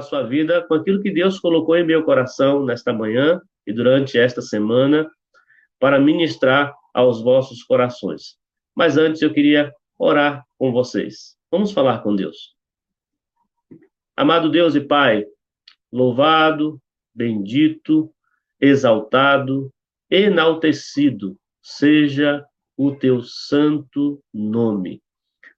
a sua vida com aquilo que Deus colocou em meu coração nesta manhã e durante esta semana para ministrar aos vossos corações. Mas antes eu queria orar com vocês. Vamos falar com Deus. Amado Deus e Pai, louvado, bendito, exaltado, enaltecido seja o teu santo nome.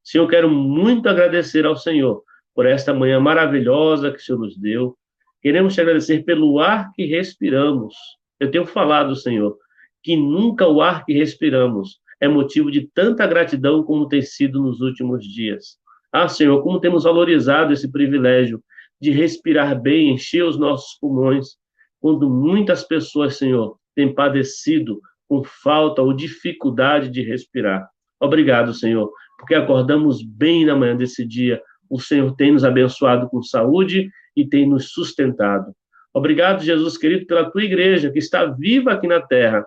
Senhor, quero muito agradecer ao Senhor por esta manhã maravilhosa que o Senhor nos deu. Queremos te agradecer pelo ar que respiramos. Eu tenho falado, Senhor, que nunca o ar que respiramos é motivo de tanta gratidão como tem sido nos últimos dias. Ah, Senhor, como temos valorizado esse privilégio de respirar bem, encher os nossos pulmões, quando muitas pessoas, Senhor, têm padecido com falta ou dificuldade de respirar. Obrigado, Senhor, porque acordamos bem na manhã desse dia. O Senhor tem nos abençoado com saúde e tem nos sustentado. Obrigado, Jesus querido, pela tua igreja que está viva aqui na terra.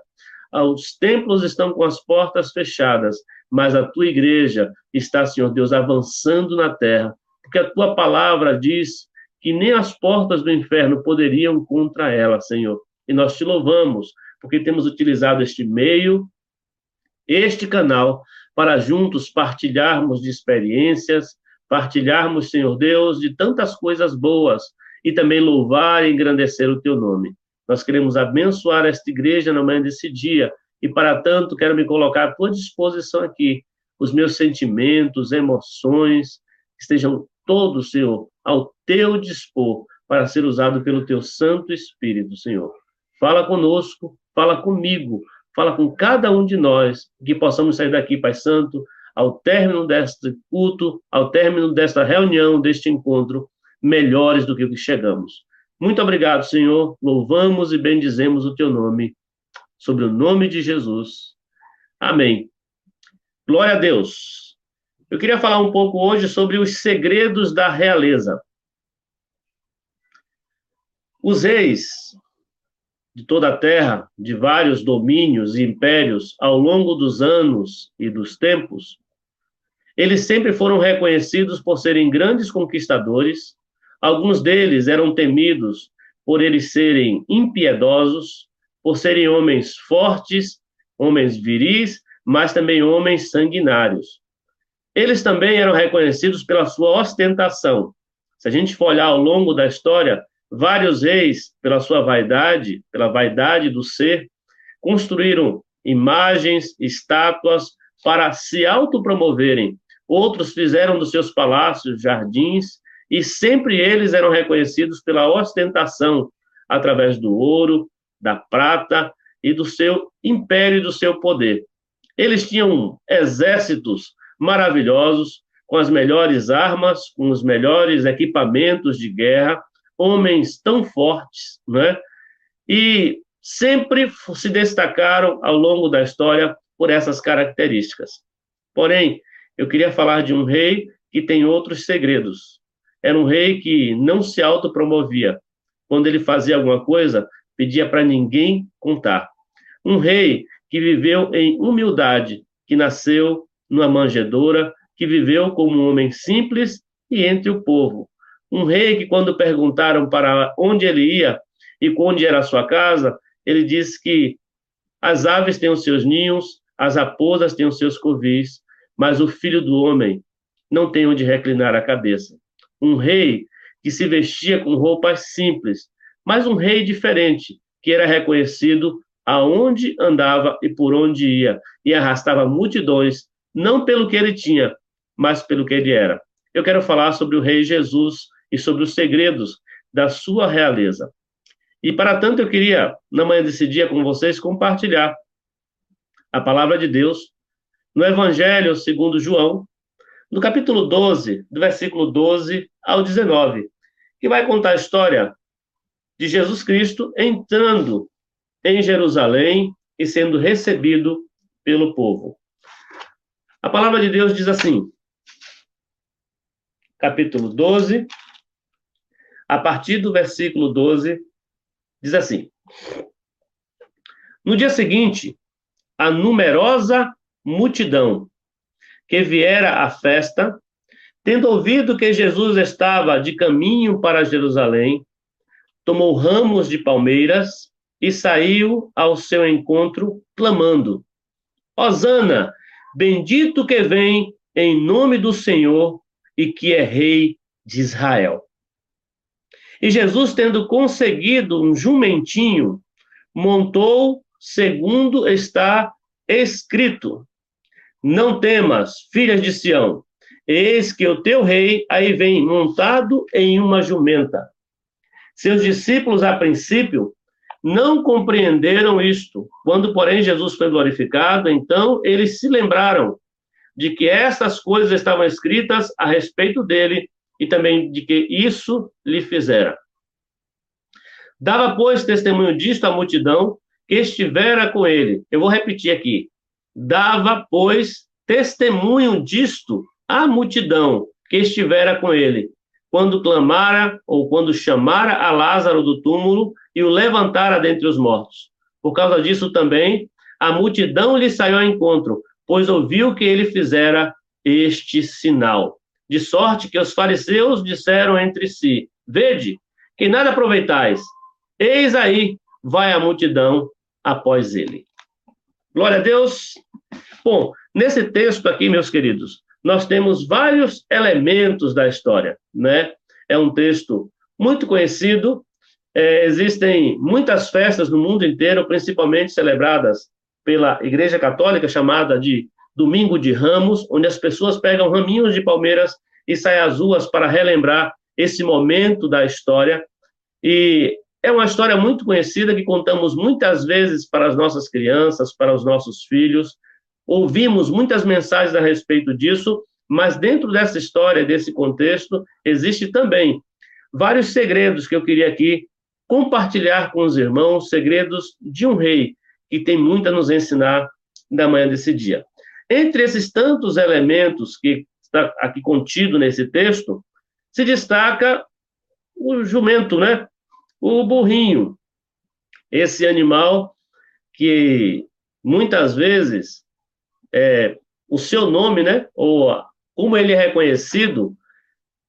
Os templos estão com as portas fechadas, mas a tua igreja está, Senhor Deus, avançando na terra, porque a tua palavra diz que nem as portas do inferno poderiam contra ela, Senhor. E nós te louvamos, porque temos utilizado este meio, este canal, para juntos partilharmos de experiências, partilharmos, Senhor Deus, de tantas coisas boas e também louvar e engrandecer o teu nome. Nós queremos abençoar esta igreja na manhã desse dia e, para tanto, quero me colocar à tua disposição aqui. Os meus sentimentos, emoções, estejam todos, Senhor, ao teu dispor para ser usado pelo teu Santo Espírito, Senhor. Fala conosco, fala comigo, fala com cada um de nós, que possamos sair daqui, Pai Santo, ao término deste culto, ao término desta reunião, deste encontro, melhores do que o que chegamos. Muito obrigado, Senhor. Louvamos e bendizemos o teu nome, sobre o nome de Jesus. Amém. Glória a Deus. Eu queria falar um pouco hoje sobre os segredos da realeza. Os reis de toda a terra, de vários domínios e impérios ao longo dos anos e dos tempos, eles sempre foram reconhecidos por serem grandes conquistadores. Alguns deles eram temidos por eles serem impiedosos, por serem homens fortes, homens viris, mas também homens sanguinários. Eles também eram reconhecidos pela sua ostentação. Se a gente for olhar ao longo da história, Vários reis, pela sua vaidade, pela vaidade do ser, construíram imagens, estátuas para se autopromoverem. Outros fizeram dos seus palácios jardins, e sempre eles eram reconhecidos pela ostentação, através do ouro, da prata e do seu império e do seu poder. Eles tinham exércitos maravilhosos, com as melhores armas, com os melhores equipamentos de guerra, homens tão fortes, né? E sempre se destacaram ao longo da história por essas características. Porém, eu queria falar de um rei que tem outros segredos. Era um rei que não se autopromovia. Quando ele fazia alguma coisa, pedia para ninguém contar. Um rei que viveu em humildade, que nasceu numa manjedoura, que viveu como um homem simples e entre o povo, um rei que, quando perguntaram para onde ele ia e onde era a sua casa, ele disse que as aves têm os seus ninhos, as raposas têm os seus covis, mas o filho do homem não tem onde reclinar a cabeça. Um rei que se vestia com roupas simples, mas um rei diferente, que era reconhecido aonde andava e por onde ia, e arrastava multidões, não pelo que ele tinha, mas pelo que ele era. Eu quero falar sobre o rei Jesus, e sobre os segredos da sua realeza. E para tanto eu queria, na manhã desse dia com vocês, compartilhar a palavra de Deus no Evangelho segundo João, no capítulo 12, do versículo 12 ao 19, que vai contar a história de Jesus Cristo entrando em Jerusalém e sendo recebido pelo povo. A palavra de Deus diz assim, capítulo 12, a partir do versículo 12, diz assim: No dia seguinte, a numerosa multidão que viera à festa Tendo ouvido que Jesus estava de caminho para Jerusalém, tomou ramos de palmeiras e saiu ao seu encontro, clamando: Hosana, bendito que vem em nome do Senhor e que é rei de Israel. E Jesus, tendo conseguido um jumentinho, montou segundo está escrito: Não temas, filhas de Sião, eis que o teu rei aí vem montado em uma jumenta. Seus discípulos, a princípio, não compreenderam isto. Quando, porém, Jesus foi glorificado, então eles se lembraram de que essas coisas estavam escritas a respeito dele e também de que isso lhe fizera. Dava, pois, testemunho disto à multidão que estivera com ele. Eu vou repetir aqui. Dava, pois, testemunho disto à multidão que estivera com ele, quando clamara ou quando chamara a Lázaro do túmulo e o levantara dentre os mortos. Por causa disso também, a multidão lhe saiu ao encontro, pois ouviu que ele fizera este sinal. De sorte que os fariseus disseram entre si: Vede, que nada aproveitais. Eis aí vai a multidão após ele. Glória a Deus. Bom, nesse texto aqui, meus queridos, nós temos vários elementos da história, né? É um texto muito conhecido, é, existem muitas festas no mundo inteiro, principalmente celebradas pela Igreja Católica, chamada de Domingo de Ramos, onde as pessoas pegam raminhos de palmeiras e saem às ruas para relembrar esse momento da história. E é uma história muito conhecida que contamos muitas vezes para as nossas crianças, para os nossos filhos. Ouvimos muitas mensagens a respeito disso, mas dentro dessa história, desse contexto, existe também vários segredos que eu queria aqui compartilhar com os irmãos segredos de um rei que tem muito a nos ensinar na manhã desse dia. Entre esses tantos elementos que está aqui contido nesse texto, se destaca o jumento, né? O burrinho. Esse animal que muitas vezes é, o seu nome, né? Ou como ele é reconhecido,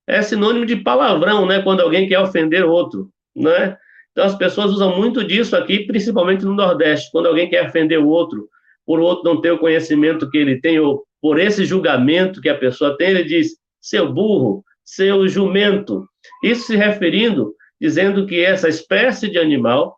é sinônimo de palavrão, né? Quando alguém quer ofender outro, né? Então, as pessoas usam muito disso aqui, principalmente no Nordeste, quando alguém quer ofender o outro, por outro não ter o conhecimento que ele tem, ou por esse julgamento que a pessoa tem, ele diz, seu burro, seu jumento. Isso se referindo, dizendo que essa espécie de animal,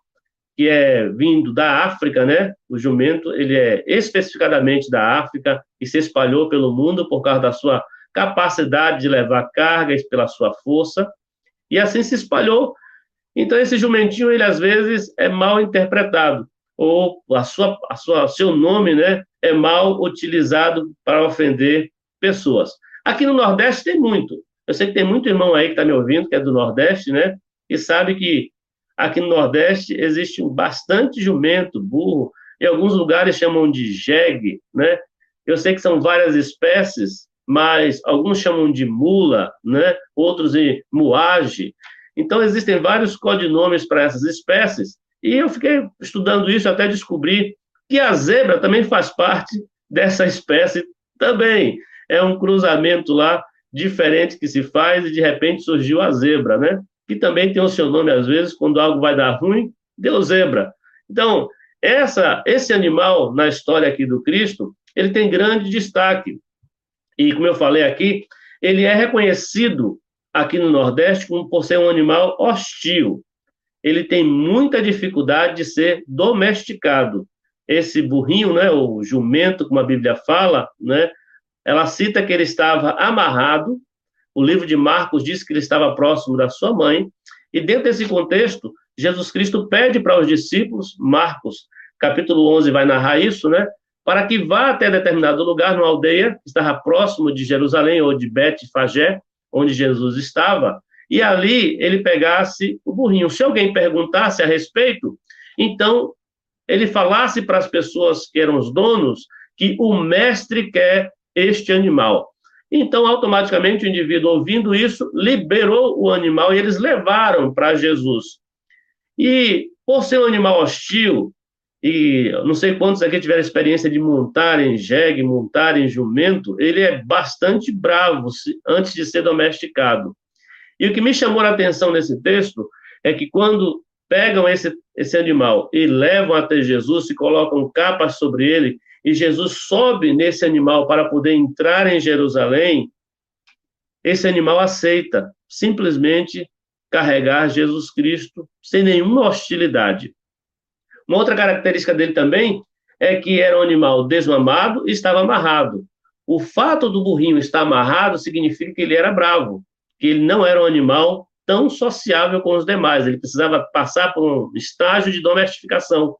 que é vindo da África, né? O jumento, ele é especificadamente da África e se espalhou pelo mundo por causa da sua capacidade de levar cargas, pela sua força, e assim se espalhou então, esse jumentinho, ele às vezes é mal interpretado, ou a sua, a sua, seu nome né, é mal utilizado para ofender pessoas. Aqui no Nordeste tem muito. Eu sei que tem muito irmão aí que está me ouvindo, que é do Nordeste, né? E sabe que aqui no Nordeste existe bastante jumento, burro, em alguns lugares chamam de jegue, né? Eu sei que são várias espécies, mas alguns chamam de mula, né? Outros de muage. Então, existem vários codinomes para essas espécies, e eu fiquei estudando isso até descobrir que a zebra também faz parte dessa espécie também. É um cruzamento lá diferente que se faz e de repente surgiu a zebra, né? Que também tem o seu nome às vezes, quando algo vai dar ruim, deu zebra. Então, essa, esse animal na história aqui do Cristo, ele tem grande destaque. E como eu falei aqui, ele é reconhecido aqui no Nordeste por ser um animal hostil. Ele tem muita dificuldade de ser domesticado. Esse burrinho, né, o jumento, como a Bíblia fala, né, ela cita que ele estava amarrado. O livro de Marcos diz que ele estava próximo da sua mãe. E dentro desse contexto, Jesus Cristo pede para os discípulos, Marcos, capítulo 11, vai narrar isso, né? Para que vá até determinado lugar, numa aldeia que estava próximo de Jerusalém ou de Bet-Fagé, onde Jesus estava, e ali ele pegasse o burrinho. Se alguém perguntasse a respeito, então ele falasse para as pessoas que eram os donos que o mestre quer este animal. Então, automaticamente, o indivíduo, ouvindo isso, liberou o animal e eles levaram para Jesus. E, por ser um animal hostil, e não sei quantos aqui tiveram experiência de montar em jegue, montar em jumento, ele é bastante bravo antes de ser domesticado. E o que me chamou a atenção nesse texto é que quando pegam esse, esse animal e levam até Jesus, e colocam capas sobre ele, e Jesus sobe nesse animal para poder entrar em Jerusalém, esse animal aceita simplesmente carregar Jesus Cristo sem nenhuma hostilidade. Uma outra característica dele também é que era um animal desmamado e estava amarrado. O fato do burrinho estar amarrado significa que ele era bravo, que ele não era um animal tão sociável com os demais. Ele precisava passar por um estágio de domesticação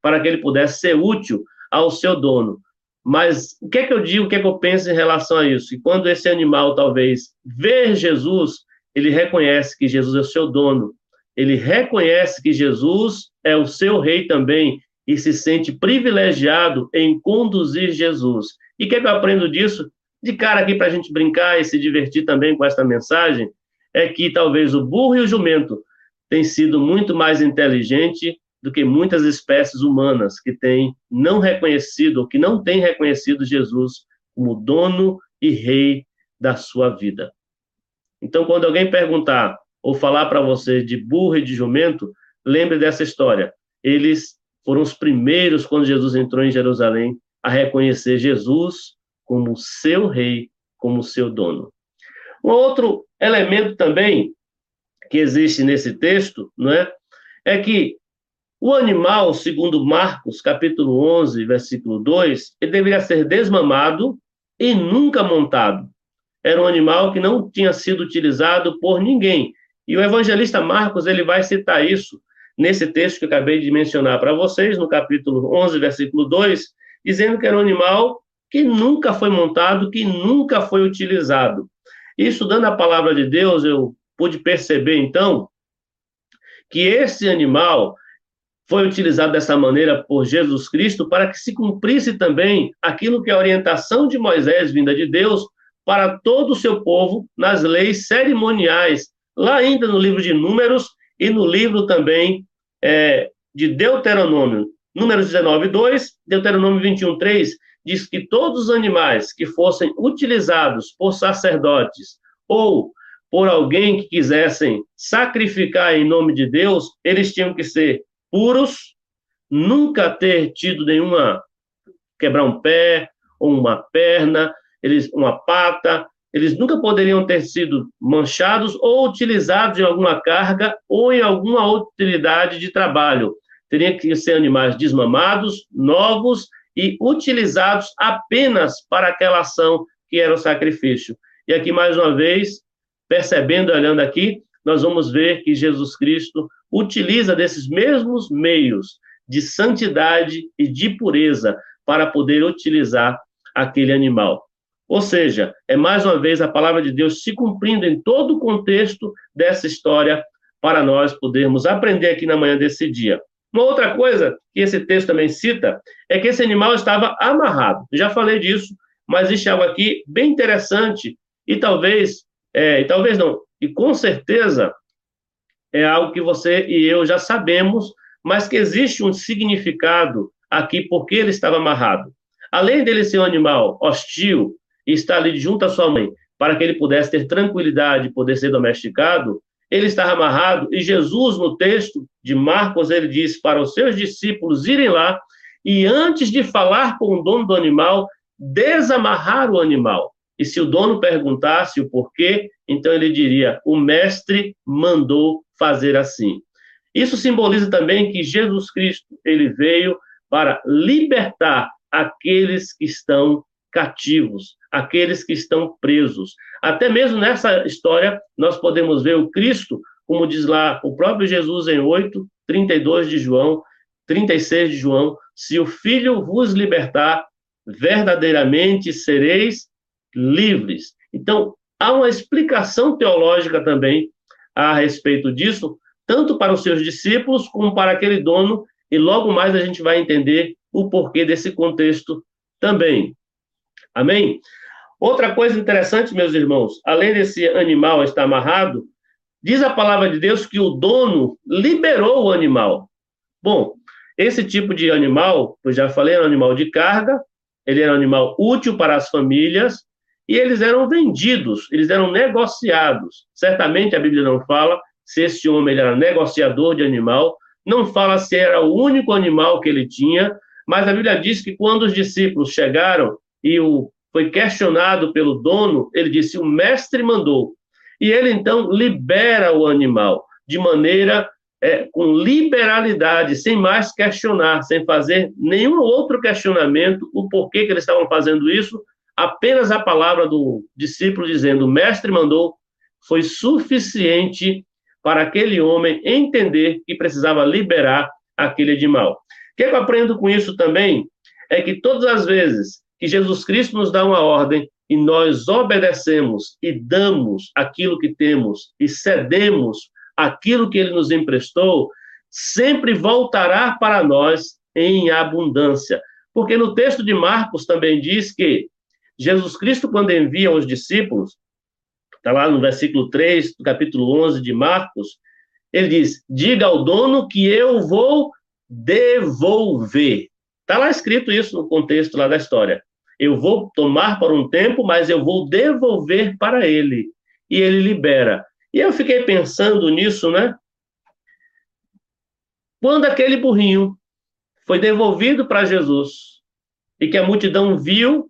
para que ele pudesse ser útil ao seu dono. Mas o que é que eu digo, o que é que eu penso em relação a isso? E quando esse animal talvez ver Jesus, ele reconhece que Jesus é o seu dono, ele reconhece que Jesus é o seu rei também e se sente privilegiado em conduzir Jesus. E o que, é que eu aprendo disso? De cara aqui para a gente brincar e se divertir também com essa mensagem, é que talvez o burro e o jumento têm sido muito mais inteligente do que muitas espécies humanas que têm não reconhecido ou que não têm reconhecido Jesus como dono e rei da sua vida. Então, quando alguém perguntar ou falar para você de burro e de jumento, lembre dessa história. Eles foram os primeiros, quando Jesus entrou em Jerusalém, a reconhecer Jesus como seu rei, como seu dono. Um outro elemento também que existe nesse texto, não é? É que o animal, segundo Marcos, capítulo 11, versículo 2, ele deveria ser desmamado e nunca montado. Era um animal que não tinha sido utilizado por ninguém. E o evangelista Marcos, ele vai citar isso nesse texto que eu acabei de mencionar para vocês, no capítulo 11, versículo 2, dizendo que era um animal que nunca foi montado, que nunca foi utilizado. E estudando a palavra de Deus, eu pude perceber, então, que esse animal foi utilizado dessa maneira por Jesus Cristo para que se cumprisse também aquilo que é a orientação de Moisés, vinda de Deus, para todo o seu povo nas leis cerimoniais, lá ainda no livro de Números e no livro também é, de Deuteronômio. Números 19, 2, Deuteronômio 21, 3, diz que todos os animais que fossem utilizados por sacerdotes ou por alguém que quisessem sacrificar em nome de Deus, eles tinham que ser puros, nunca ter tido nenhuma quebrar um pé ou uma perna, eles uma pata, eles nunca poderiam ter sido manchados ou utilizados em alguma carga ou em alguma utilidade de trabalho. Teriam que ser animais desmamados, novos e utilizados apenas para aquela ação que era o sacrifício. E aqui, mais uma vez, percebendo, olhando aqui, nós vamos ver que Jesus Cristo utiliza desses mesmos meios de santidade e de pureza para poder utilizar aquele animal. Ou seja, é mais uma vez a palavra de Deus se cumprindo em todo o contexto dessa história para nós podermos aprender aqui na manhã desse dia. Uma outra coisa que esse texto também cita é que esse animal estava amarrado. Já falei disso, mas existe algo aqui bem interessante e talvez, é, e talvez não, e com certeza é algo que você e eu já sabemos, mas que existe um significado aqui porque ele estava amarrado. Além dele ser um animal hostil, e estar ali junto à sua mãe, para que ele pudesse ter tranquilidade e poder ser domesticado, ele estava amarrado, e Jesus, no texto de Marcos, ele diz para os seus discípulos irem lá e, antes de falar com o dono do animal, desamarrar o animal. E se o dono perguntasse o porquê, então ele diria: o mestre mandou fazer assim. Isso simboliza também que Jesus Cristo ele veio para libertar aqueles que estão cativos, aqueles que estão presos. Até mesmo nessa história, nós podemos ver o Cristo, como diz lá o próprio Jesus em 8, 32 de João, 36 de João: se o Filho vos libertar, verdadeiramente sereis livres. Então, há uma explicação teológica também a respeito disso, tanto para os seus discípulos como para aquele dono, e logo mais a gente vai entender o porquê desse contexto também. Amém? Outra coisa interessante, meus irmãos, além desse animal estar amarrado, diz a palavra de Deus que o dono liberou o animal. Bom, Esse tipo de animal, eu já falei, era um animal de carga, ele era um animal útil para as famílias, e eles eram vendidos, eles eram negociados. Certamente a Bíblia não fala se esse homem era negociador de animal, não fala se era o único animal que ele tinha, mas a Bíblia diz que quando os discípulos chegaram e o foi questionado pelo dono, ele disse: "O mestre mandou". E ele então libera o animal de maneira é, com liberalidade, sem mais questionar, sem fazer nenhum outro questionamento o porquê que eles estavam fazendo isso, apenas a palavra do discípulo dizendo: "O mestre mandou", foi suficiente para aquele homem entender que precisava liberar aquele animal. O que eu aprendo com isso também é que todas as vezes que Jesus Cristo nos dá uma ordem e nós obedecemos e damos aquilo que temos e cedemos aquilo que ele nos emprestou, sempre voltará para nós em abundância. Porque no texto de Marcos também diz que Jesus Cristo, quando envia os discípulos, está lá no versículo 3 do capítulo 11 de Marcos, ele diz: Diga ao dono que eu vou devolver. Está lá escrito isso no contexto lá da história. Eu vou tomar por um tempo, mas eu vou devolver para ele. E ele libera. E eu fiquei pensando nisso, né? Quando aquele burrinho foi devolvido para Jesus e que a multidão viu,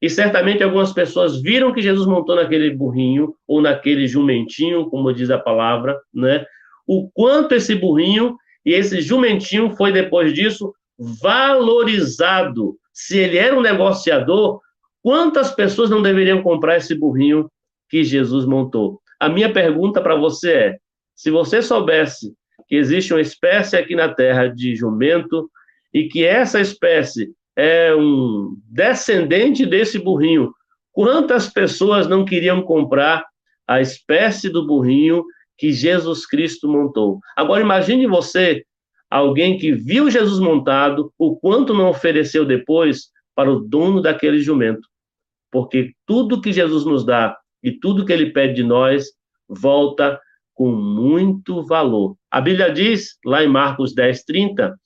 e certamente algumas pessoas viram que Jesus montou naquele burrinho ou naquele jumentinho, como diz a palavra, né? O quanto esse burrinho e esse jumentinho foi depois disso valorizado. Se ele era um negociador, quantas pessoas não deveriam comprar esse burrinho que Jesus montou? A minha pergunta para você é: se você soubesse que existe uma espécie aqui na Terra de jumento e que essa espécie é um descendente desse burrinho, quantas pessoas não queriam comprar a espécie do burrinho que Jesus Cristo montou? Agora imagine você, alguém que viu Jesus montado, o quanto não ofereceu depois para o dono daquele jumento. Porque tudo que Jesus nos dá e tudo que ele pede de nós volta com muito valor. A Bíblia diz, lá em Marcos 10, 30,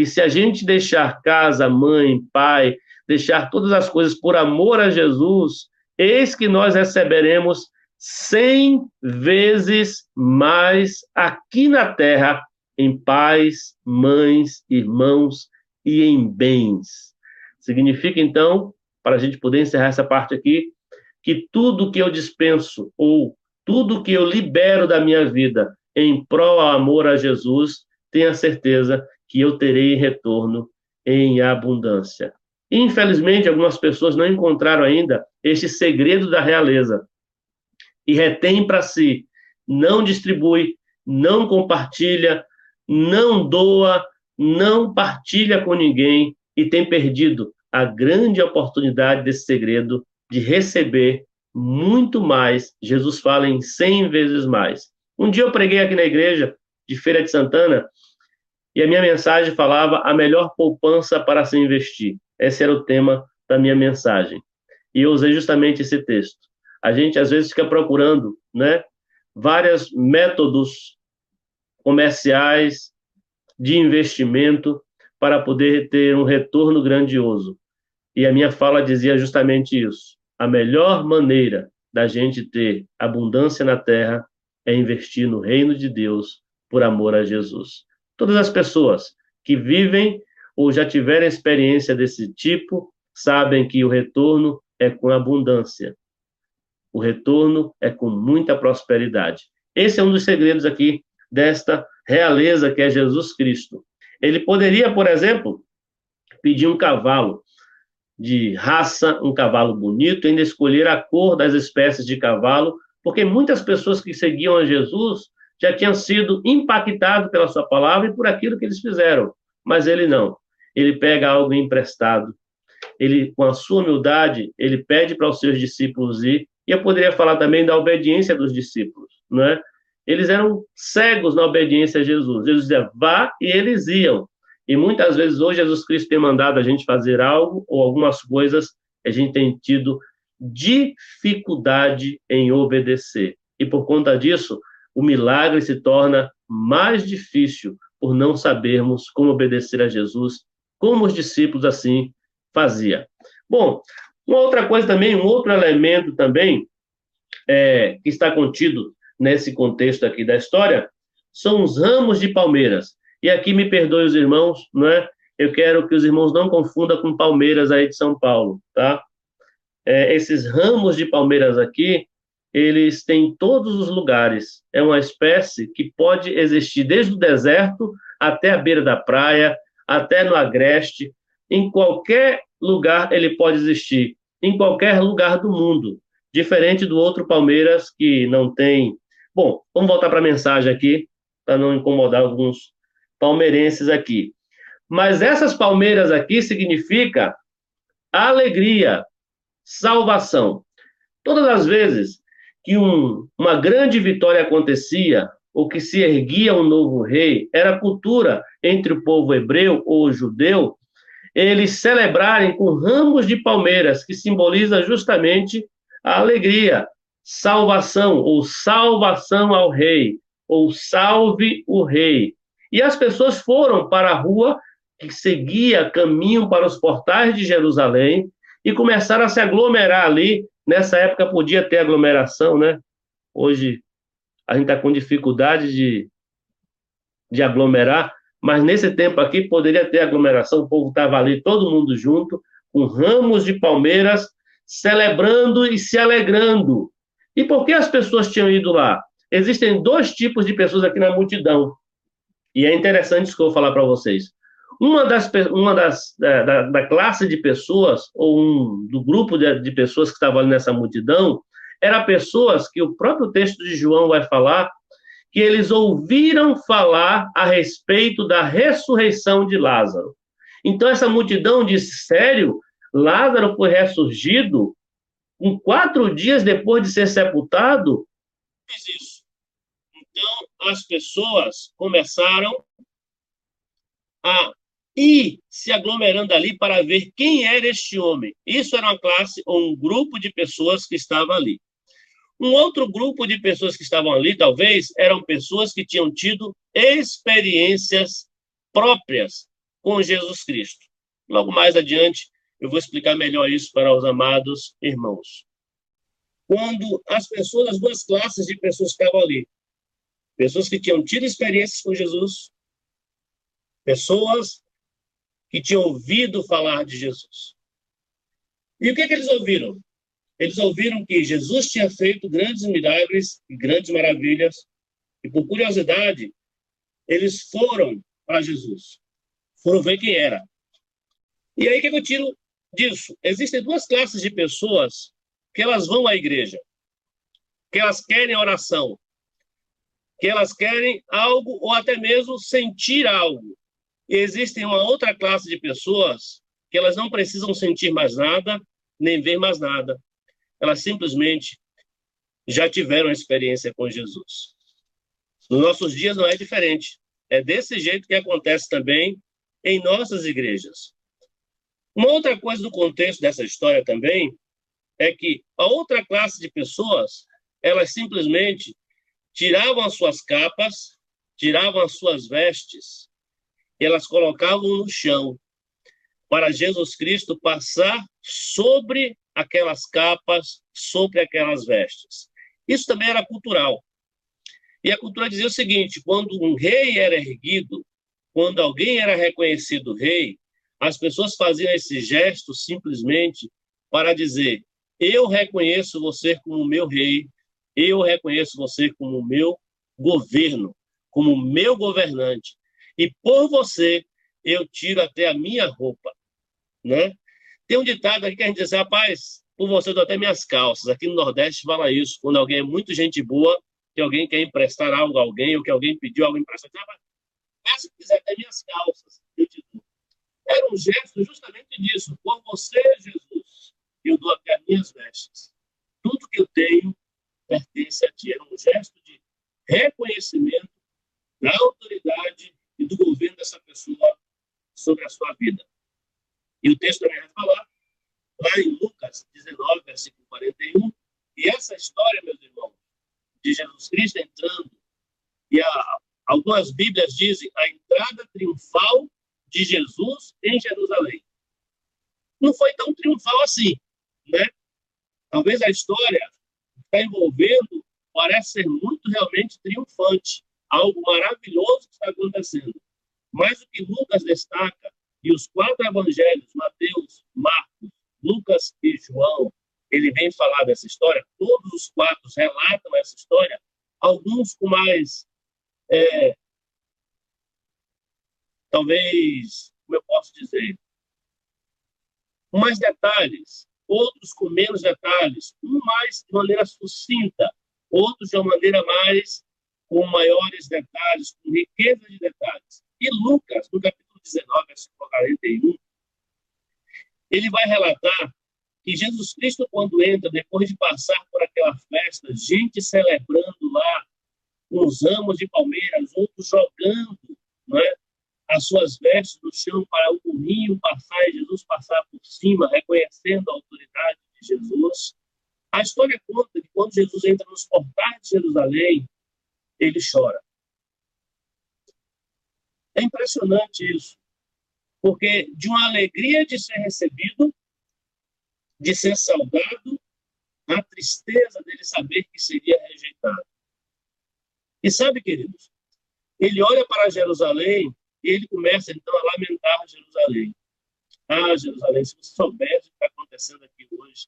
que se a gente deixar casa, mãe, pai, deixar todas as coisas por amor a Jesus, eis que nós receberemos cem vezes mais aqui na terra em pais, mães, irmãos e em bens. Significa, então, para a gente poder encerrar essa parte aqui, que tudo que eu dispenso ou tudo que eu libero da minha vida em prol ao amor a Jesus, tenha certeza que eu terei retorno em abundância. Infelizmente, algumas pessoas não encontraram ainda este segredo da realeza e retém para si, não distribui, não compartilha, não doa, não partilha com ninguém e tem perdido a grande oportunidade desse segredo de receber muito mais. Jesus fala em 100 vezes mais. Um dia eu preguei aqui na igreja de Feira de Santana e a minha mensagem falava a melhor poupança para se investir. Esse era o tema da minha mensagem. E eu usei justamente esse texto. A gente às vezes fica procurando, né, vários métodos comerciais de investimento para poder ter um retorno grandioso. E a minha fala dizia justamente isso a melhor maneira da gente ter abundância na terra é investir no reino de Deus por amor a Jesus. Todas as pessoas que vivem ou já tiveram experiência desse tipo sabem que o retorno é com abundância. O retorno é com muita prosperidade. Esse é um dos segredos aqui desta realeza que é Jesus Cristo. Ele poderia, por exemplo, pedir um cavalo de raça, um cavalo bonito, ainda escolher a cor das espécies de cavalo, porque muitas pessoas que seguiam a Jesus já tinham sido impactados pela sua palavra e por aquilo que eles fizeram, mas ele não. Ele pega algo emprestado. Ele, com a sua humildade, ele pede para os seus discípulos ir. E eu poderia falar também da obediência dos discípulos, não é? Eles eram cegos na obediência a Jesus. Jesus dizia, vá, e eles iam. E muitas vezes hoje Jesus Cristo tem mandado a gente fazer algo ou algumas coisas a gente tem tido dificuldade em obedecer. E por conta disso, o milagre se torna mais difícil, por não sabermos como obedecer a Jesus, como os discípulos assim fazia. Bom, uma outra coisa também, um outro elemento também é, que está contido nesse contexto aqui da história são os ramos de palmeiras. E aqui me perdoe os irmãos, não é? Eu quero que os irmãos não confundam com palmeiras aí de São Paulo, tá? É, esses ramos de palmeiras aqui, eles têm em todos os lugares. É uma espécie que pode existir desde o deserto até a beira da praia, até no agreste, em qualquer lugar ele pode existir, em qualquer lugar do mundo, diferente do outro Palmeiras que não tem. Bom, vamos voltar para a mensagem aqui, para não incomodar alguns palmeirenses aqui. Mas essas palmeiras aqui significa alegria, salvação. Todas as vezes que um, uma grande vitória acontecia, ou que se erguia um novo rei, era cultura entre o povo hebreu ou judeu, eles celebrarem com ramos de palmeiras, que simboliza justamente a alegria, salvação, ou salvação ao rei, ou salve o rei. E as pessoas foram para a rua que seguia caminho para os portais de Jerusalém e começaram a se aglomerar ali. Nessa época podia ter aglomeração, né? Hoje a gente está com dificuldade de, de aglomerar, mas nesse tempo aqui poderia ter aglomeração, o povo estava ali, todo mundo junto, com ramos de palmeiras, celebrando e se alegrando. E por que as pessoas tinham ido lá? Existem dois tipos de pessoas aqui na multidão. E é interessante isso que eu vou falar para vocês. Uma das, uma das da, da, classe de pessoas, ou um, do grupo de, de pessoas que estavam ali nessa multidão, era pessoas que o próprio texto de João vai falar que eles ouviram falar a respeito da ressurreição de Lázaro. Então essa multidão disse: sério, Lázaro foi ressurgido com quatro dias depois de ser sepultado? Isso. Então as pessoas começaram a ir se aglomerando ali para ver quem era este homem. Isso era uma classe ou um grupo de pessoas que estava ali. Um outro grupo de pessoas que estavam ali, talvez, eram pessoas que tinham tido experiências próprias com Jesus Cristo. Logo mais adiante, eu vou explicar melhor isso para os amados irmãos. Quando as pessoas, as duas classes de pessoas que estavam ali, pessoas que tinham tido experiências com Jesus, pessoas que tinham ouvido falar de Jesus. E o que, que eles ouviram? Eles ouviram que Jesus tinha feito grandes milagres e grandes maravilhas, e por curiosidade, eles foram para Jesus. Foram ver quem era. E aí, o que eu tiro disso? Existem duas classes de pessoas que elas vão à igreja, que elas querem oração, que elas querem algo ou até mesmo sentir algo. Existem uma outra classe de pessoas que elas não precisam sentir mais nada, nem ver mais nada elas simplesmente já tiveram experiência com Jesus. Nos nossos dias não é diferente. É desse jeito que acontece também em nossas igrejas. Uma outra coisa do contexto dessa história também é que a outra classe de pessoas, elas simplesmente tiravam as suas capas, tiravam as suas vestes, e elas colocavam no chão para Jesus Cristo passar sobre aquelas capas, sobre aquelas vestes. Isso também era cultural. E a cultura dizia o seguinte: quando um rei era erguido, quando alguém era reconhecido rei, as pessoas faziam esse gesto simplesmente para dizer: eu reconheço você como meu rei, eu reconheço você como meu governo, como meu governante, e por você eu tiro até a minha roupa, né? Tem um ditado aqui que a gente diz, rapaz, por você eu dou até minhas calças. Aqui no Nordeste fala isso, quando alguém é muito gente boa, que alguém quer emprestar algo a alguém, ou que alguém pediu algo emprestado, mas se quiser até minhas calças, eu te dou. Era um gesto justamente disso. Por você, Jesus, eu dou até as minhas vestes. Tudo que eu tenho pertence a ti. Era um gesto de reconhecimento da autoridade e do governo dessa pessoa sobre a sua vida. E o texto também vai falar, lá em Lucas 19, versículo 41, e essa história, meus irmãos, de Jesus Cristo entrando, e a, algumas Bíblias dizem a entrada triunfal de Jesus em Jerusalém. Não foi tão triunfal assim, né? Talvez a história está envolvendo parece ser muito realmente triunfante, algo maravilhoso que está acontecendo. Mas o que Lucas destaca, e os quatro evangelhos, Mateus, Marcos, Lucas e João, ele vem falar dessa história, todos os quatro relatam essa história, alguns com mais, é, talvez, como eu posso dizer, com mais detalhes, outros com menos detalhes, um mais de maneira sucinta, outros de uma maneira mais com maiores detalhes, com riqueza de detalhes. E Lucas, no capítulo 19, versículo 41, ele vai relatar que Jesus Cristo, quando entra, depois de passar por aquela festa, gente celebrando lá, uns ramos de palmeiras, outros jogando não é, as suas vestes no chão para o burrinho passar e Jesus passar por cima, reconhecendo a autoridade de Jesus. A história conta que quando Jesus entra nos portais de Jerusalém, ele chora. É impressionante isso, porque de uma alegria de ser recebido, de ser saudado, a tristeza dele saber que seria rejeitado. E sabe, queridos, ele olha para Jerusalém e ele começa então a lamentar Jerusalém. Ah, Jerusalém, se você soubesse o que está acontecendo aqui hoje,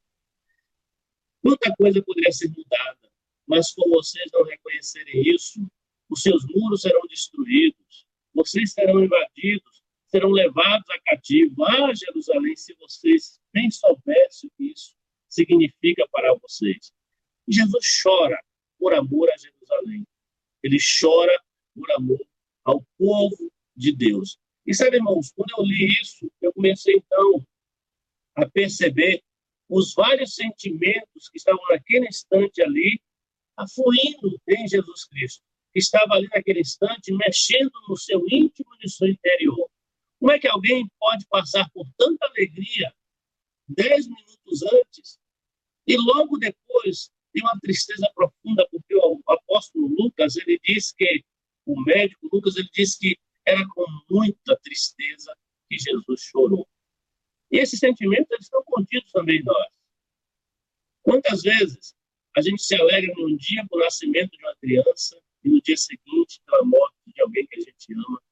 muita coisa poderia ser mudada, mas com vocês não reconhecerem isso, os seus muros serão destruídos, vocês serão invadidos, serão levados a cativo. Ah, Jerusalém, se vocês nem soubessem o que isso significa para vocês. E Jesus chora por amor a Jerusalém. Ele chora por amor ao povo de Deus. E sabe, irmãos, quando eu li isso, eu comecei então a perceber os vários sentimentos que estavam naquele instante ali, afluindo em Jesus Cristo, que estava ali naquele instante, mexendo no seu íntimo e no seu interior. Como é que alguém pode passar por tanta alegria dez minutos antes e logo depois tem uma tristeza profunda, porque o apóstolo Lucas, ele diz que, o médico Lucas, ele diz que era com muita tristeza que Jesus chorou. E esses sentimentos eles estão contidos também em nós. Quantas vezes a gente se alegra num dia com o nascimento de uma criança e no dia seguinte pela morte de alguém que a gente ama?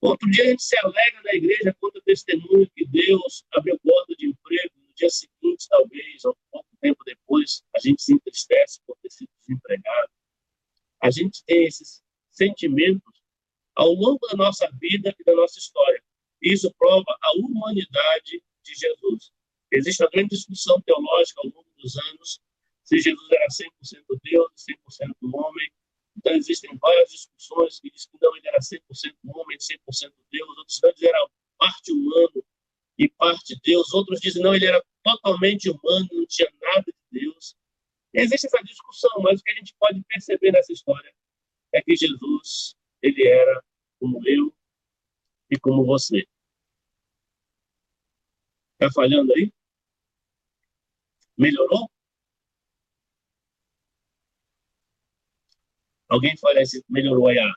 Outro dia a gente se alegra na igreja quando o testemunho que Deus abriu porta de emprego. No dia seguinte, talvez, ou pouco tempo depois, a gente se entristece por ter sido desempregado. A gente tem esses sentimentos ao longo da nossa vida e da nossa história. Isso prova a humanidade de Jesus. Existe uma grande discussão teológica ao longo dos anos se Jesus era 100% Deus e 100% homem. Então, existem várias discussões que dizem que não, ele era 100% homem, 100% Deus. Outros dizem que era parte humano e parte Deus. Outros dizem não, ele era totalmente humano, não tinha nada de Deus. Existe essa discussão, mas o que a gente pode perceber nessa história é que Jesus ele era como eu e como você. Está falhando aí? Melhorou? Alguém se melhorou aí a,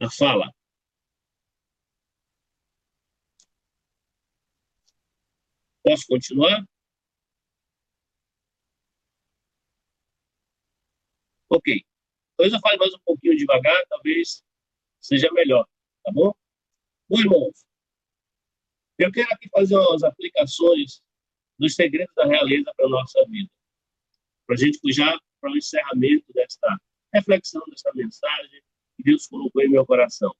a fala? Posso continuar? Ok. Talvez eu fale mais um pouquinho devagar, talvez seja melhor, tá bom? Bom, irmãos, eu quero aqui fazer umas aplicações dos segredos da realeza para a nossa vida, para a gente já para o encerramento desta reflexão, desta mensagem que Deus colocou em meu coração.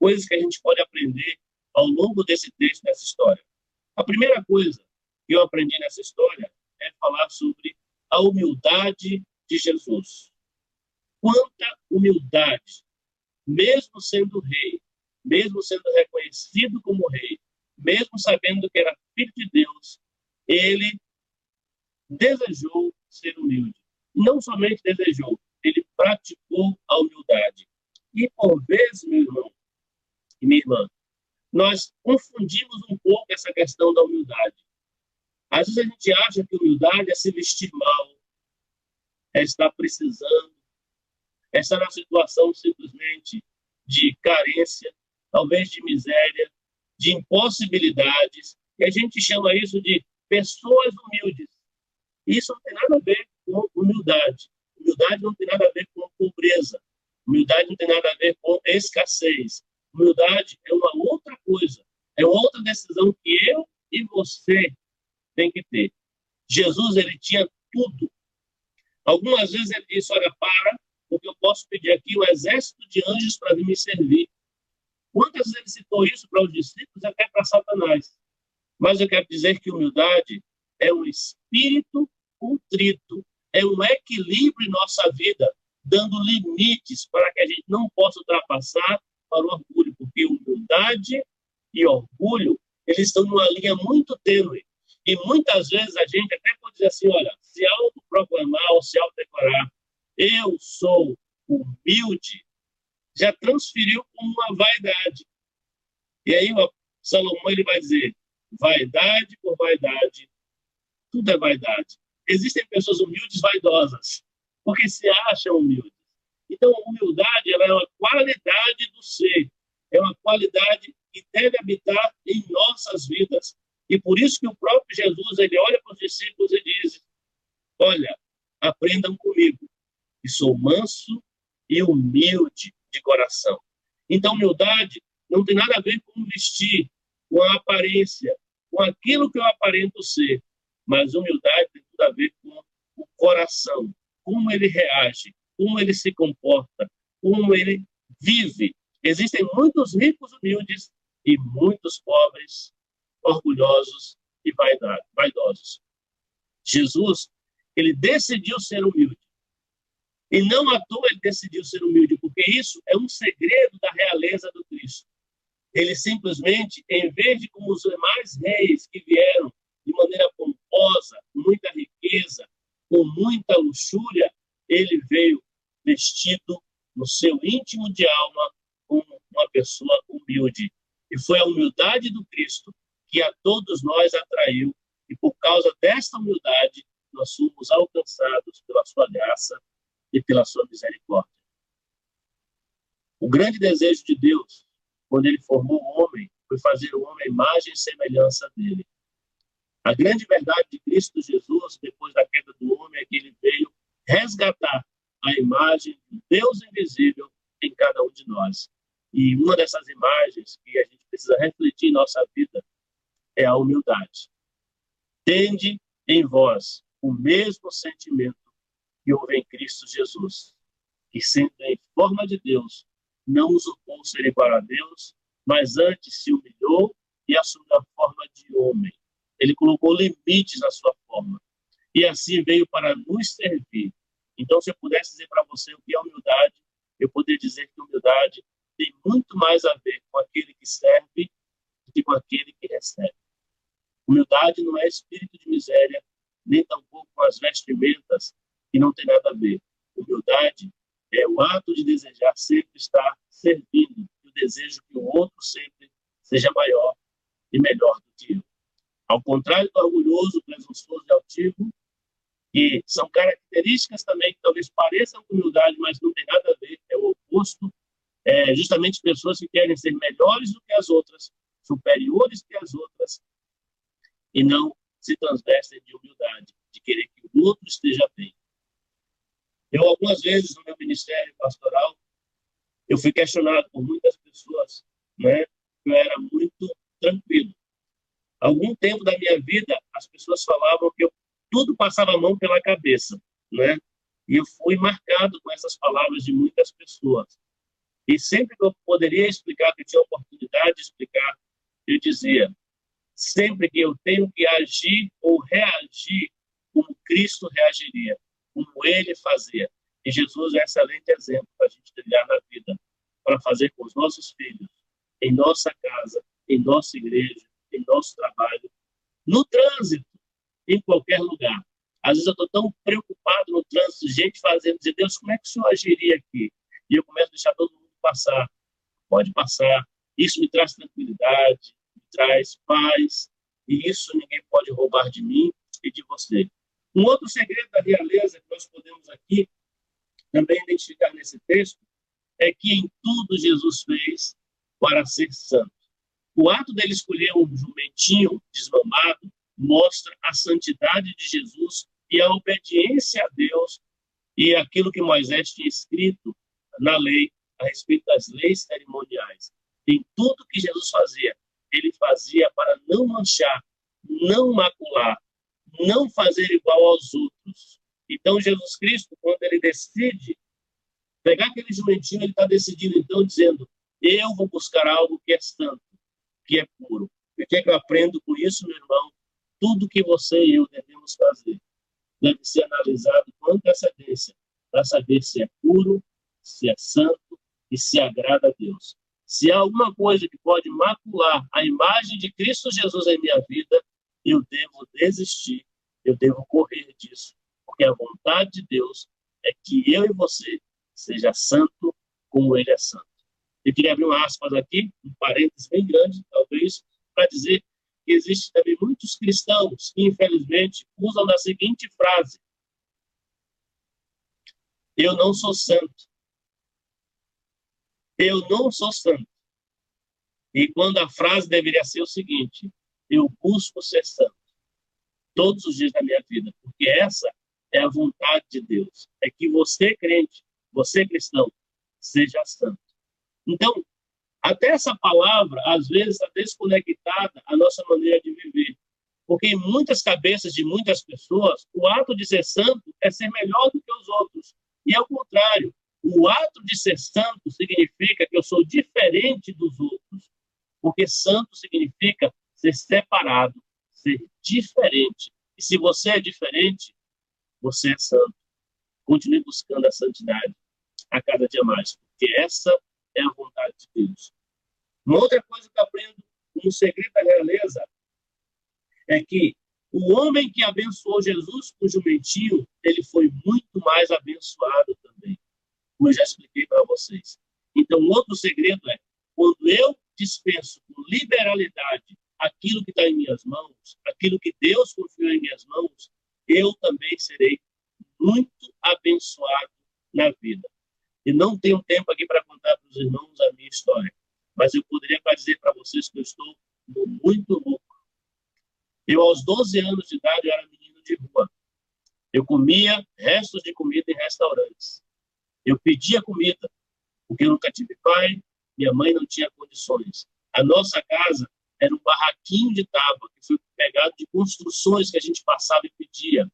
Coisas que a gente pode aprender ao longo desse texto, dessa história. A primeira coisa que eu aprendi nessa história é falar sobre a humildade de Jesus. Quanta humildade mesmo sendo rei, mesmo sendo reconhecido como rei, mesmo sabendo que era filho de Deus, ele desejou ser humilde. Não somente desejou, ele praticou a humildade. E por vezes, meu irmão e minha irmã, nós confundimos um pouco essa questão da humildade. Às vezes a gente acha que humildade é se vestir mal, é estar precisando, é estar na situação simplesmente de carência, talvez de miséria, de impossibilidades, e a gente chama isso de pessoas humildes. Isso não tem nada a ver com humildade. Humildade não tem nada a ver com pobreza. Humildade não tem nada a ver com escassez. Humildade é uma outra coisa. É outra decisão que eu e você tem que ter. Jesus, ele tinha tudo. Algumas vezes ele disse, olha, para, porque eu posso pedir aqui um exército de anjos para vir me servir. Quantas vezes ele citou isso para os discípulos e até para Satanás? Mas eu quero dizer que humildade é um espírito contrito, é um equilíbrio em nossa vida, dando limites para que a gente não possa ultrapassar para o orgulho, porque humildade e orgulho, eles estão numa linha muito tênue. E muitas vezes a gente até pode dizer assim, olha, se autoproclamar ou se autodecorar, eu sou humilde, já transferiu como uma vaidade. E aí Salomão ele vai dizer, vaidade por vaidade, tudo é vaidade. Existem pessoas humildes vaidosas, porque se acham humildes. Então, humildade ela é uma qualidade do ser, é uma qualidade que deve habitar em nossas vidas. E por isso que o próprio Jesus ele olha para os discípulos e diz: Olha, aprendam comigo, que sou manso e humilde de coração. Então, humildade não tem nada a ver com vestir, com a aparência, com aquilo que eu aparento ser, mas humildade tem tudo a ver com o coração, como ele reage, como ele se comporta, como ele vive. Existem muitos ricos humildes e muitos pobres, orgulhosos e vaidosos. Jesus, ele decidiu ser humilde. E não à toa ele decidiu ser humilde, porque isso é um segredo da realeza do Cristo. Ele simplesmente, em vez de como os demais reis que vieram de maneira com muita riqueza, com muita luxúria, ele veio vestido no seu íntimo de alma como uma pessoa humilde. E foi a humildade do Cristo que a todos nós atraiu, e por causa desta humildade, nós somos alcançados pela sua graça e pela sua misericórdia. O grande desejo de Deus, quando ele formou o homem, foi fazer o homem imagem e semelhança dele. A grande verdade de Cristo Jesus, depois da queda do homem, é que ele veio resgatar a imagem do Deus invisível em cada um de nós. E uma dessas imagens que a gente precisa refletir em nossa vida é a humildade. Tende em vós o mesmo sentimento que houve em Cristo Jesus, que sendo em forma de Deus, não usurpou ser igual a Deus, mas antes se humilhou e assumiu a forma de homem. Ele colocou limites na sua forma. E assim veio para nos servir. Então, se eu pudesse dizer para você o que é humildade, eu poderia dizer que humildade tem muito mais a ver com aquele que serve do que com aquele que recebe. Humildade não é espírito de miséria, nem tampouco com as vestimentas que não tem nada a ver. Humildade é o ato de desejar sempre estar servindo, o desejo que o outro sempre seja maior e melhor do que eu. Ao contrário do orgulhoso, presunçoso e altivo, que são características também que talvez pareçam com humildade, mas não tem nada a ver, é o oposto. É justamente pessoas que querem ser melhores do que as outras, superiores que as outras, e não se transvestem de humildade, de querer que o outro esteja bem. Eu, algumas vezes, no meu ministério pastoral, eu fui questionado por muitas pessoas, né? Eu era muito tranquilo. Algum tempo da minha vida, as pessoas falavam que eu, tudo passava a mão pela cabeça, né? E eu fui marcado com essas palavras de muitas pessoas. E sempre que eu poderia explicar, que eu tinha oportunidade de explicar, eu dizia: sempre que eu tenho que agir ou reagir como Cristo reagiria, como ele fazia. E Jesus é um excelente exemplo para a gente trilhar na vida, para fazer com os nossos filhos, em nossa casa, em nossa igreja, em nosso trabalho, no trânsito, em qualquer lugar. Às vezes eu estou tão preocupado no trânsito, gente fazendo, dizer, Deus, como é que o senhor agiria aqui? E eu começo a deixar todo mundo passar. Pode passar. Isso me traz tranquilidade, me traz paz, e isso ninguém pode roubar de mim e de você. Um outro segredo da realeza que nós podemos aqui também identificar nesse texto é que em tudo Jesus fez para ser santo. O ato dele escolher um jumentinho desmamado mostra a santidade de Jesus e a obediência a Deus e aquilo que Moisés tinha escrito na lei a respeito das leis cerimoniais. Em tudo que Jesus fazia, ele fazia para não manchar, não macular, não fazer igual aos outros. Então, Jesus Cristo, quando ele decide pegar aquele jumentinho, ele está decidindo, então, dizendo: Eu vou buscar algo que é santo, que é puro. E o que é que eu aprendo com isso, meu irmão? Tudo que você e eu devemos fazer deve ser analisado com antecedência para saber se é puro, se é santo e se agrada a Deus. Se há alguma coisa que pode macular a imagem de Cristo Jesus em minha vida, eu devo desistir, eu devo correr disso, porque a vontade de Deus é que eu e você seja santo como ele é santo. Eu queria abrir um aspas aqui, um parênteses bem grande, talvez, para dizer que existe também muitos cristãos que, infelizmente, usam da seguinte frase: Eu não sou santo. Eu não sou santo. E quando a frase deveria ser o seguinte: eu busco ser santo todos os dias da minha vida, porque essa é a vontade de Deus. É que você, crente, você cristão, seja santo. Então, até essa palavra, às vezes, está desconectada à nossa maneira de viver. Porque em muitas cabeças de muitas pessoas, o ato de ser santo é ser melhor do que os outros. E ao contrário, o ato de ser santo significa que eu sou diferente dos outros. Porque santo significa ser separado, ser diferente. E se você é diferente, você é santo. Continue buscando a santidade a cada dia mais, porque essa é a vontade de Deus. Uma outra coisa que eu aprendo no segredo da realeza é que o homem que abençoou Jesus com o jumentinho, ele foi muito mais abençoado também como eu já expliquei para vocês. Então, outro segredo é, quando eu dispenso com liberalidade aquilo que está em minhas mãos, aquilo que Deus confiou em minhas mãos, eu também serei muito abençoado na vida. E não tenho tempo aqui para contar para os irmãos a minha história, mas eu poderia dizer para vocês que eu estou muito louco. Eu, aos 12 anos de idade, era menino de rua. Eu comia restos de comida em restaurantes. Eu pedia comida, porque eu nunca tive pai, minha mãe não tinha condições. A nossa casa era um barraquinho de tábua que foi pegado de construções que a gente passava e pedia.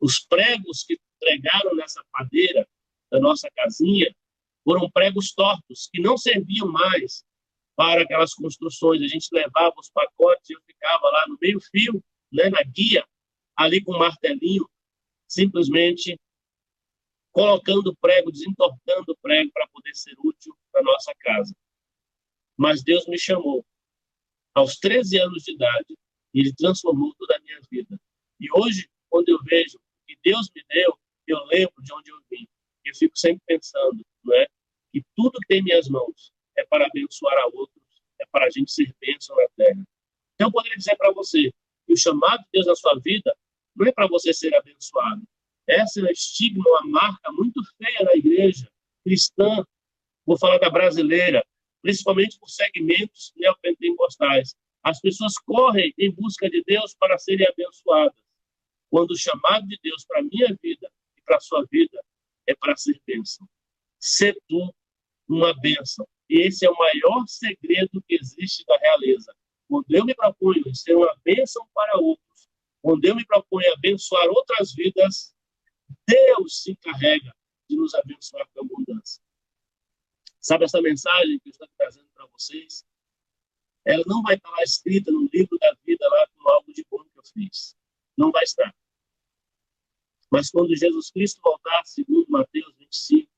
Os pregos que pregaram nessa padeira nossa casinha foram pregos tortos, que não serviam mais para aquelas construções. A gente levava os pacotes eu ficava lá no meio-fio, né, na guia, ali com um martelinho, simplesmente colocando prego, desentortando prego para poder ser útil para nossa casa. Mas Deus me chamou aos 13 anos de idade e Ele transformou toda a minha vida. E hoje, quando eu vejo o que Deus me deu, eu lembro de onde eu vim. Eu fico sempre pensando, não é? Que tudo que tem em minhas mãos é para abençoar a outros, é para a gente ser bênção na terra. Então, eu poderia dizer para você que o chamado de Deus na sua vida não é para você ser abençoado, essa é um estigma, uma marca muito feia na igreja cristã, vou falar da brasileira, principalmente por segmentos neopentecostais. As pessoas correm em busca de Deus para serem abençoadas, quando o chamado de Deus para a minha vida e para a sua vida é para ser bênção. Ser tu uma bênção. E esse é o maior segredo que existe da realeza. Quando eu me proponho ser uma bênção para outros, quando eu me proponho abençoar outras vidas, Deus se encarrega de nos abençoar com abundância. Sabe essa mensagem que eu estou trazendo para vocês? Ela não vai estar lá escrita no livro da vida, lá com algo de bom que eu fiz. Não vai estar. Mas quando Jesus Cristo voltar, segundo Mateus 25,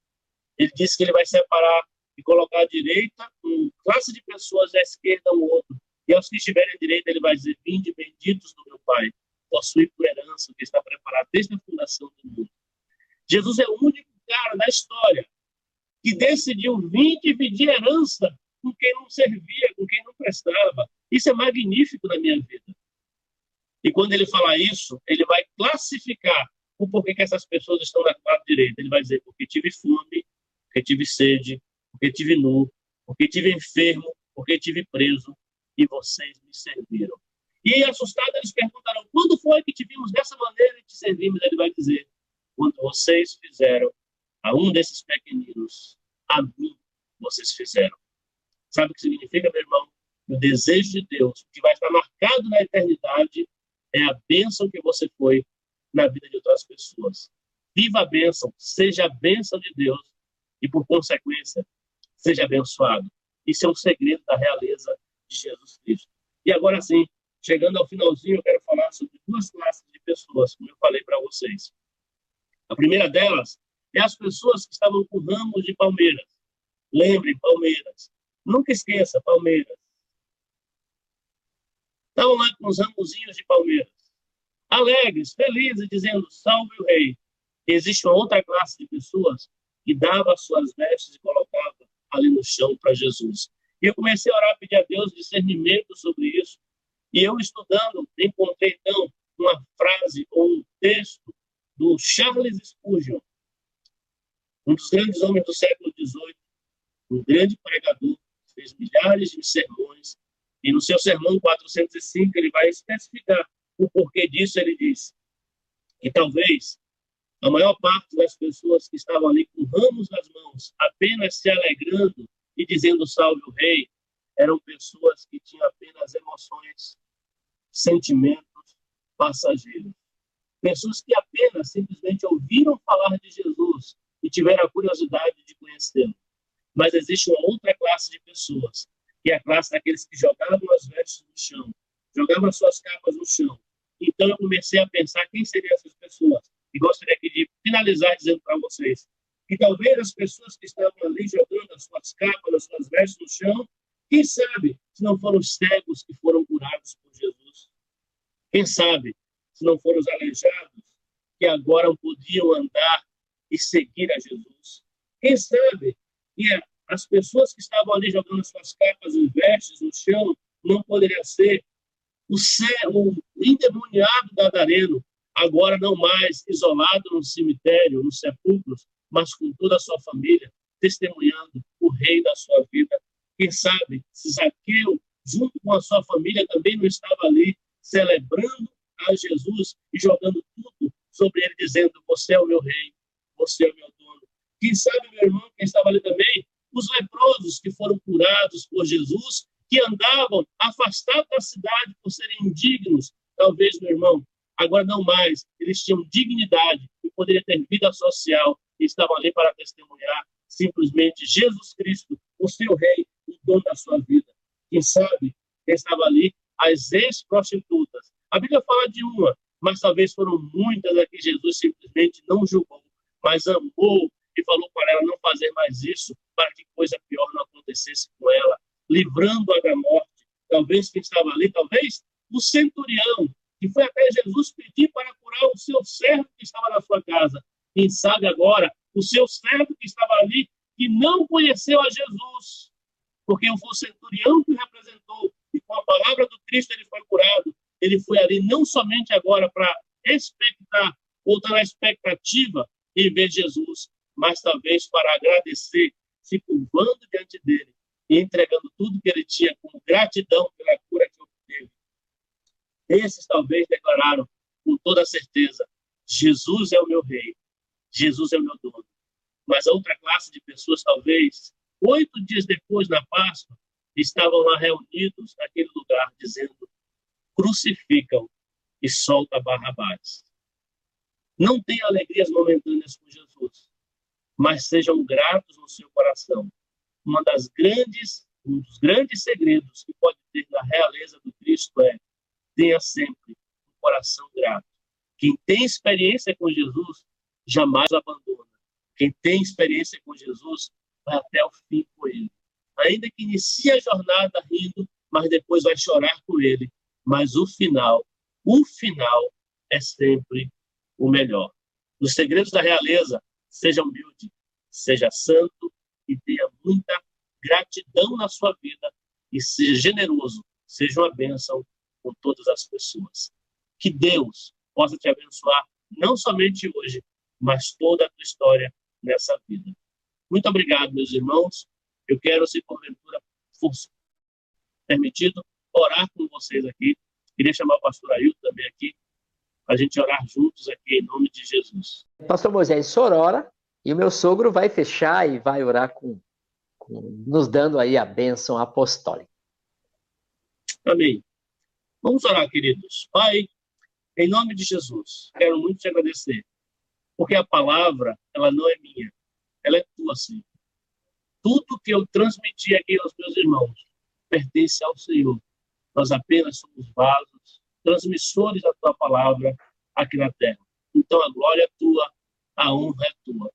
ele disse que ele vai separar e colocar à direita uma classe de pessoas e à esquerda um outro. E aos que estiverem à direita, ele vai dizer: Vinde benditos do meu Pai, possui por herança que está preparado desde a fundação do mundo. Jesus é o único cara da história que decidiu vir dividir herança com quem não servia, com quem não prestava. Isso é magnífico na minha vida. E quando ele falar isso, ele vai classificar o porquê que essas pessoas estão na lado direita. Ele vai dizer, porque tive fome, porque tive sede, porque tive nu, porque tive enfermo, porque tive preso, e vocês me serviram. E assustados eles perguntarão: quando foi que te vimos dessa maneira e te servimos? Ele vai dizer: quando vocês fizeram a um desses pequeninos, a mim vocês fizeram. Sabe o que significa, meu irmão? O desejo de Deus, que vai estar marcado na eternidade, é a bênção que você foi na vida de outras pessoas. Viva a bênção, seja a bênção de Deus e, por consequência, seja abençoado. Isso é um segredo da realeza de Jesus Cristo. E agora sim, chegando ao finalzinho, eu quero falar sobre duas classes de pessoas, como eu falei para vocês. A primeira delas é as pessoas que estavam com ramos de palmeiras. Lembre, palmeiras. Nunca esqueça, palmeiras. Estavam lá com os ramozinhos de palmeiras. Alegres, felizes, dizendo, salve o rei. existe uma outra classe de pessoas que dava as suas vestes e colocava ali no chão para Jesus. E eu comecei a orar, pedir a Deus discernimento sobre isso. E eu estudando, encontrei então uma frase ou um texto do Charles Spurgeon, um dos grandes homens do século XVIII, um grande pregador, fez milhares de sermões, e no seu sermão 405 ele vai especificar o porquê disso. Ele diz que talvez a maior parte das pessoas que estavam ali com ramos nas mãos, apenas se alegrando e dizendo salve o rei, eram pessoas que tinham apenas emoções, sentimentos passageiros. Pessoas que apenas simplesmente ouviram falar de Jesus e tiveram a curiosidade de conhecê-lo. Mas existe uma outra classe de pessoas, que é a classe daqueles que jogavam as vestes no chão, jogavam as suas capas no chão. Então eu comecei a pensar quem seriam essas pessoas. E gostaria aqui de finalizar dizendo para vocês que talvez as pessoas que estavam ali jogando as suas capas, as suas vestes no chão, quem sabe se não foram os cegos que foram curados por Jesus? Quem sabe se não foram os aleijados que agora podiam andar e seguir a Jesus? Quem sabe que as pessoas que estavam ali jogando as suas capas e vestes no chão não poderia ser o, ser, o endemoniado gadareno, agora não mais isolado no cemitério, nos sepulcros, mas com toda a sua família, testemunhando o rei da sua vida. Quem sabe se Zaqueu, junto com a sua família, também não estava ali celebrando a Jesus e jogando tudo sobre ele, dizendo: Você é o meu rei, você é o meu dono. Quem sabe, meu irmão, quem estava ali também, os leprosos que foram curados por Jesus, que andavam afastados da cidade por serem indignos. Talvez, meu irmão, agora não mais, eles tinham dignidade e poderiam ter vida social e estavam ali para testemunhar simplesmente Jesus Cristo, o seu rei, o dono da sua vida. Quem sabe, quem estava ali, as ex-prostitutas. A Bíblia fala de uma, mas talvez foram muitas a que Jesus simplesmente não julgou, mas amou e falou para ela não fazer mais isso, para que coisa pior não acontecesse com ela, livrando-a da morte. Talvez quem estava ali, talvez o centurião, que foi até Jesus pedir para curar o seu servo que estava na sua casa. Quem sabe agora, o seu servo que estava ali, que não conheceu a Jesus, porque foi o centurião que o representou, e com a palavra do Cristo ele foi curado. Ele foi ali não somente agora para expectar, ou estar na expectativa em ver Jesus, mas talvez para agradecer, se curvando diante dele e entregando tudo que ele tinha como gratidão pela cura que obteve. Esses talvez declararam com toda certeza: Jesus é o meu rei, Jesus é o meu dono. Mas a outra classe de pessoas, talvez, oito dias depois, na Páscoa, estavam lá reunidos naquele lugar, dizendo: crucificam e solta Barrabás. Não tenha alegrias momentâneas com Jesus, mas sejam gratos no seu coração. Uma das grandes, um dos grandes segredos que pode ter na realeza do Cristo é tenha sempre um coração grato. Quem tem experiência com Jesus jamais abandona. Quem tem experiência com Jesus vai até o fim com ele. Ainda que inicie a jornada rindo, mas depois vai chorar com ele. Mas o final, o final é sempre o melhor. Os segredos da realeza seja humilde, seja santo e tenha muita gratidão na sua vida e seja generoso, seja uma bênção com todas as pessoas. Que Deus possa te abençoar, não somente hoje, mas toda a tua história nessa vida. Muito obrigado, meus irmãos. Eu quero, se porventura for permitido, orar com vocês aqui. Queria chamar o pastor Ailton também aqui, para a gente orar juntos aqui, em nome de Jesus. Pastor Moisés, Sorora, e o meu sogro vai fechar e vai orar com, com nos dando aí a bênção apostólica. Amém. Vamos orar, queridos. Pai, em nome de Jesus, quero muito te agradecer, porque a palavra, ela não é minha, ela é tua, Senhor. Tudo que eu transmiti aqui aos meus irmãos pertence ao Senhor. Nós apenas somos vasos, transmissores da tua palavra aqui na terra. Então a glória é tua, a honra é tua.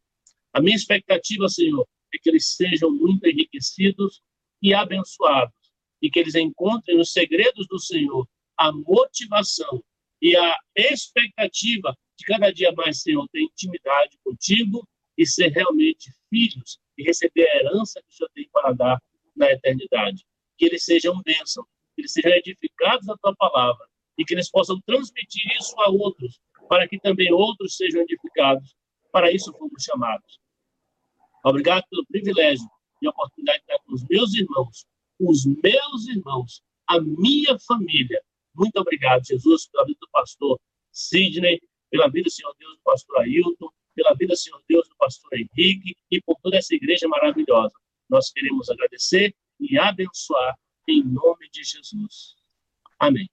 A minha expectativa, Senhor, é que eles sejam muito enriquecidos e abençoados e que eles encontrem nos segredos do Senhor a motivação e a expectativa de cada dia mais, Senhor, ter intimidade contigo e ser realmente filhos e receber a herança que o Senhor tem para dar na eternidade. Que eles sejam bênçãos, que eles sejam edificados na tua palavra e que eles possam transmitir isso a outros, para que também outros sejam edificados. Para isso fomos chamados. Obrigado pelo privilégio e oportunidade de estar com os meus irmãos, os meus irmãos, a minha família. Muito obrigado, Jesus, pela vida do pastor Sidney, pela vida, Senhor Deus, do pastor Ailton, pela vida, Senhor Deus, do pastor Henrique e por toda essa igreja maravilhosa. Nós queremos agradecer e abençoar em nome de Jesus. Amém.